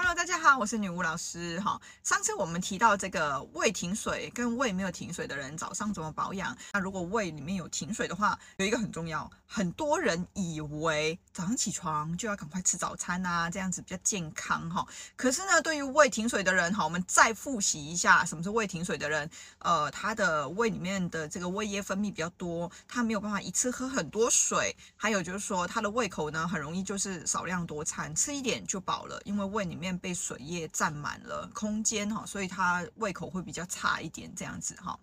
Hello，大家好，我是女巫老师哈。上次我们提到这个胃停水跟胃没有停水的人早上怎么保养？那如果胃里面有停水的话，有一个很重要，很多人以为早上起床就要赶快吃早餐啊，这样子比较健康哈。可是呢，对于胃停水的人哈，我们再复习一下，什么是胃停水的人？呃，他的胃里面的这个胃液分泌比较多，他没有办法一次喝很多水，还有就是说他的胃口呢，很容易就是少量多餐，吃一点就饱了，因为胃里面。被水液占满了空间哈，所以他胃口会比较差一点，这样子哈。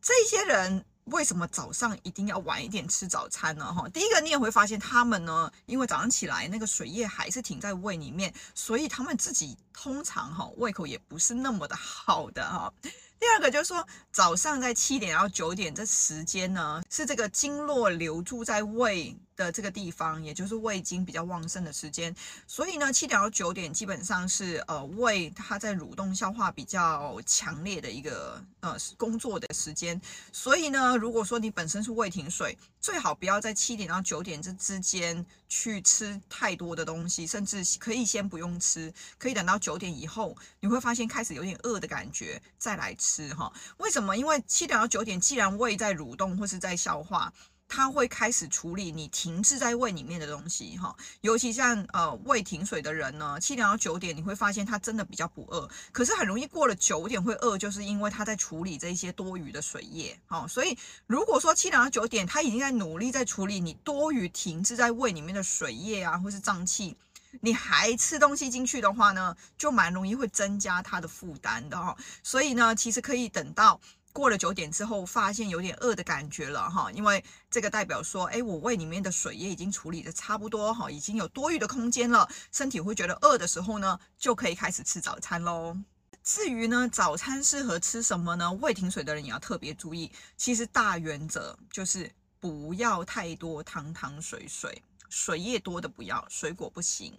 这些人为什么早上一定要晚一点吃早餐呢？哈，第一个你也会发现他们呢，因为早上起来那个水液还是停在胃里面，所以他们自己通常哈胃口也不是那么的好的哈。第二个就是说，早上在七点到九点这时间呢，是这个经络流注在胃的这个地方，也就是胃经比较旺盛的时间。所以呢，七点到九点基本上是呃胃它在蠕动消化比较强烈的一个呃工作的时间。所以呢，如果说你本身是胃停水，最好不要在七点到九点这之间去吃太多的东西，甚至可以先不用吃，可以等到九点以后，你会发现开始有点饿的感觉再来吃。哈？为什么？因为七点到九点，既然胃在蠕动或是在消化，它会开始处理你停滞在胃里面的东西哈。尤其像呃胃停水的人呢，七点到九点你会发现他真的比较不饿，可是很容易过了九点会饿，就是因为他在处理这些多余的水液。哈，所以如果说七点到九点他已经在努力在处理你多余停滞在胃里面的水液啊，或是胀气。你还吃东西进去的话呢，就蛮容易会增加它的负担的哈。所以呢，其实可以等到过了九点之后，发现有点饿的感觉了哈，因为这个代表说，哎，我胃里面的水液已经处理的差不多哈，已经有多余的空间了，身体会觉得饿的时候呢，就可以开始吃早餐喽。至于呢，早餐适合吃什么呢？胃停水的人也要特别注意，其实大原则就是不要太多汤汤水水。水液多的不要，水果不行，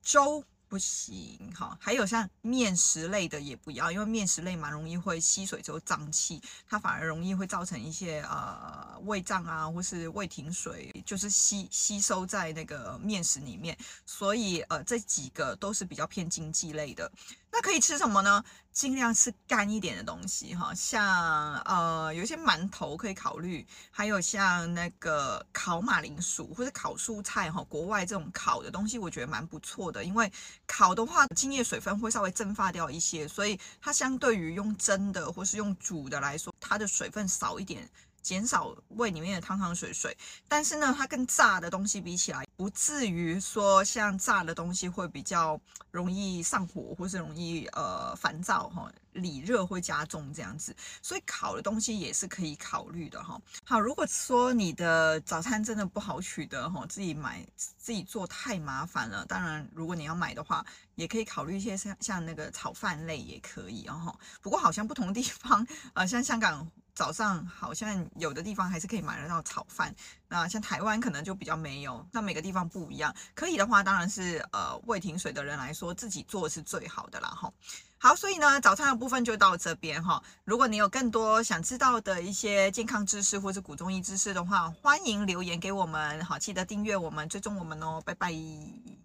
粥不行，哈，还有像面食类的也不要，因为面食类蛮容易会吸水之后胀气，它反而容易会造成一些呃胃胀啊，或是胃停水，就是吸吸收在那个面食里面，所以呃这几个都是比较偏经济类的。那可以吃什么呢？尽量吃干一点的东西哈，像呃有一些馒头可以考虑，还有像那个烤马铃薯或者烤蔬菜哈，国外这种烤的东西我觉得蛮不错的，因为烤的话津液水分会稍微蒸发掉一些，所以它相对于用蒸的或是用煮的来说，它的水分少一点。减少胃里面的汤汤水水，但是呢，它跟炸的东西比起来，不至于说像炸的东西会比较容易上火，或是容易呃烦躁哈，里热会加重这样子，所以烤的东西也是可以考虑的哈。好，如果说你的早餐真的不好取得哈，自己买自己做太麻烦了。当然，如果你要买的话，也可以考虑一些像像那个炒饭类也可以哦。不过好像不同地方，呃，像香港。早上好像有的地方还是可以买得到炒饭，那像台湾可能就比较没有，那每个地方不一样。可以的话，当然是呃未停水的人来说，自己做是最好的啦哈。好，所以呢，早餐的部分就到这边哈。如果你有更多想知道的一些健康知识或者古中医知识的话，欢迎留言给我们，好，记得订阅我们，追踪我们哦，拜拜。